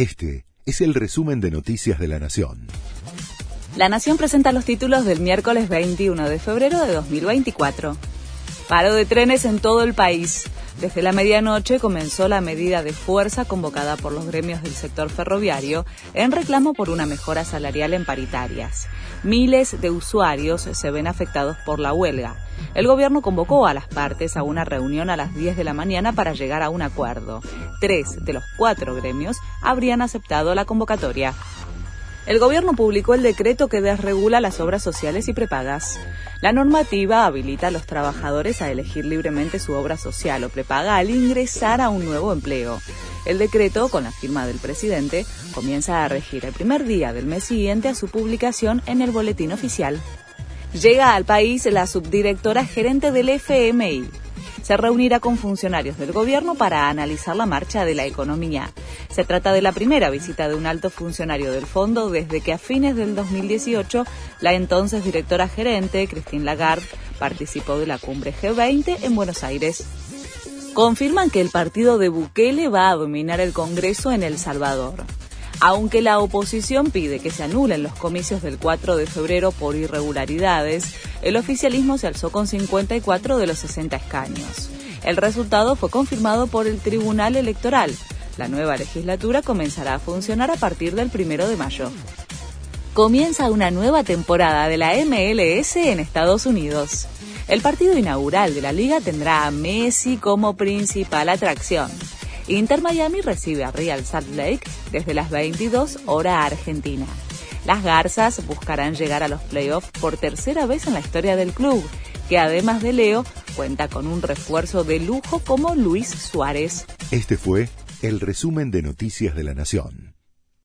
Este es el resumen de Noticias de la Nación. La Nación presenta los títulos del miércoles 21 de febrero de 2024. Paro de trenes en todo el país. Desde la medianoche comenzó la medida de fuerza convocada por los gremios del sector ferroviario en reclamo por una mejora salarial en paritarias. Miles de usuarios se ven afectados por la huelga. El gobierno convocó a las partes a una reunión a las 10 de la mañana para llegar a un acuerdo. Tres de los cuatro gremios habrían aceptado la convocatoria. El gobierno publicó el decreto que desregula las obras sociales y prepagas. La normativa habilita a los trabajadores a elegir libremente su obra social o prepaga al ingresar a un nuevo empleo. El decreto, con la firma del presidente, comienza a regir el primer día del mes siguiente a su publicación en el boletín oficial. Llega al país la subdirectora gerente del FMI, se reunirá con funcionarios del gobierno para analizar la marcha de la economía. Se trata de la primera visita de un alto funcionario del fondo desde que a fines del 2018 la entonces directora gerente, Christine Lagarde, participó de la cumbre G20 en Buenos Aires. Confirman que el partido de Bukele va a dominar el Congreso en El Salvador. Aunque la oposición pide que se anulen los comicios del 4 de febrero por irregularidades, el oficialismo se alzó con 54 de los 60 escaños. El resultado fue confirmado por el Tribunal Electoral. La nueva legislatura comenzará a funcionar a partir del 1 de mayo. Comienza una nueva temporada de la MLS en Estados Unidos. El partido inaugural de la liga tendrá a Messi como principal atracción. Inter Miami recibe a Real Salt Lake desde las 22 hora argentina. Las Garzas buscarán llegar a los playoffs por tercera vez en la historia del club, que además de Leo cuenta con un refuerzo de lujo como Luis Suárez. Este fue el resumen de Noticias de la Nación.